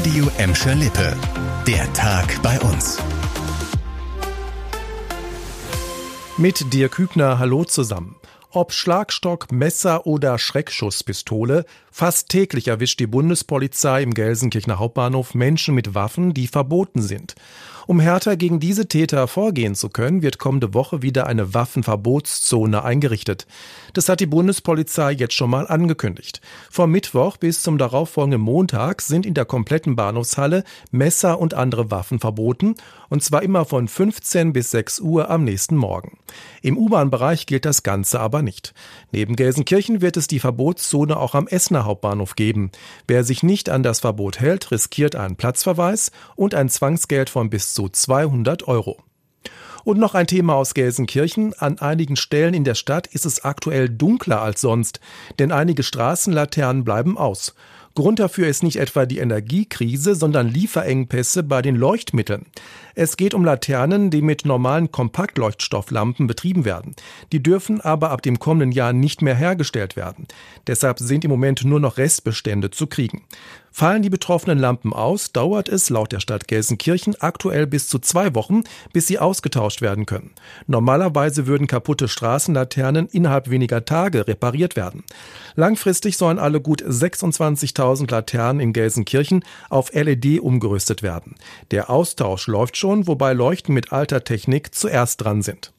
Radio Emscher Lippe. Der Tag bei uns. Mit dir Kübner, hallo zusammen. Ob Schlagstock, Messer oder Schreckschusspistole, fast täglich erwischt die Bundespolizei im Gelsenkirchener Hauptbahnhof Menschen mit Waffen, die verboten sind. Um härter gegen diese Täter vorgehen zu können, wird kommende Woche wieder eine Waffenverbotszone eingerichtet. Das hat die Bundespolizei jetzt schon mal angekündigt. Vom Mittwoch bis zum darauffolgenden Montag sind in der kompletten Bahnhofshalle Messer und andere Waffen verboten, und zwar immer von 15 bis 6 Uhr am nächsten Morgen. Im U-Bahn-Bereich gilt das Ganze aber nicht. Neben Gelsenkirchen wird es die Verbotszone auch am Essener Hauptbahnhof geben. Wer sich nicht an das Verbot hält, riskiert einen Platzverweis und ein Zwangsgeld von bis zu 200 Euro. Und noch ein Thema aus Gelsenkirchen. An einigen Stellen in der Stadt ist es aktuell dunkler als sonst, denn einige Straßenlaternen bleiben aus. Grund dafür ist nicht etwa die Energiekrise, sondern Lieferengpässe bei den Leuchtmitteln. Es geht um Laternen, die mit normalen Kompaktleuchtstofflampen betrieben werden. Die dürfen aber ab dem kommenden Jahr nicht mehr hergestellt werden. Deshalb sind im Moment nur noch Restbestände zu kriegen. Fallen die betroffenen Lampen aus, dauert es laut der Stadt Gelsenkirchen aktuell bis zu zwei Wochen, bis sie ausgetauscht werden können. Normalerweise würden kaputte Straßenlaternen innerhalb weniger Tage repariert werden. Langfristig sollen alle gut 26.000 Laternen in Gelsenkirchen auf LED umgerüstet werden. Der Austausch läuft schon, wobei Leuchten mit alter Technik zuerst dran sind.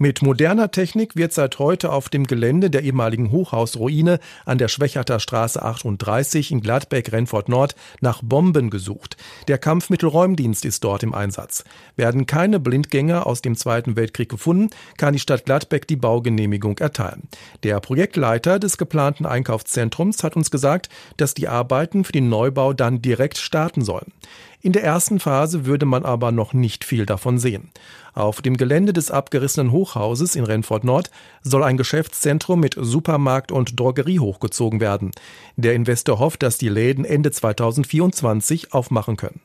Mit moderner Technik wird seit heute auf dem Gelände der ehemaligen Hochhausruine an der Schwächerter Straße 38 in Gladbeck-Renfort Nord nach Bomben gesucht. Der Kampfmittelräumdienst ist dort im Einsatz. Werden keine Blindgänger aus dem Zweiten Weltkrieg gefunden, kann die Stadt Gladbeck die Baugenehmigung erteilen. Der Projektleiter des geplanten Einkaufszentrums hat uns gesagt, dass die Arbeiten für den Neubau dann direkt starten sollen. In der ersten Phase würde man aber noch nicht viel davon sehen. Auf dem Gelände des abgerissenen Hochhauses in Renfort Nord soll ein Geschäftszentrum mit Supermarkt und Drogerie hochgezogen werden. Der Investor hofft, dass die Läden Ende 2024 aufmachen können.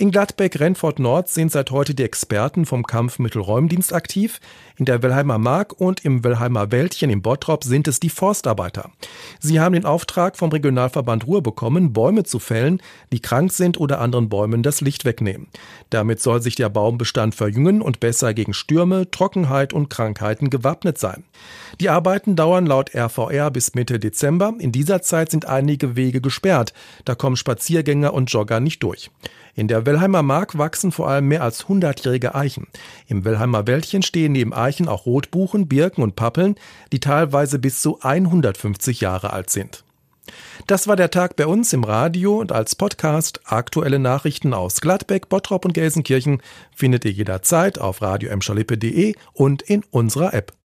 In Gladbeck-Renfort Nord sind seit heute die Experten vom Kampfmittelräumdienst aktiv. In der Wellheimer Mark und im Wellheimer Wäldchen im Bottrop sind es die Forstarbeiter. Sie haben den Auftrag vom Regionalverband Ruhr bekommen, Bäume zu fällen, die krank sind oder anderen Bäumen das Licht wegnehmen. Damit soll sich der Baumbestand verjüngen und besser gegen Stürme, Trockenheit und Krankheiten gewappnet sein. Die Arbeiten dauern laut RVR bis Mitte Dezember. In dieser Zeit sind einige Wege gesperrt. Da kommen Spaziergänger und Jogger nicht durch. In der Wellheimer Mark wachsen vor allem mehr als 100-jährige Eichen. Im Wellheimer Wäldchen stehen neben Eichen auch Rotbuchen, Birken und Pappeln, die teilweise bis zu 150 Jahre alt sind. Das war der Tag bei uns im Radio und als Podcast. Aktuelle Nachrichten aus Gladbeck, Bottrop und Gelsenkirchen findet ihr jederzeit auf radio und in unserer App.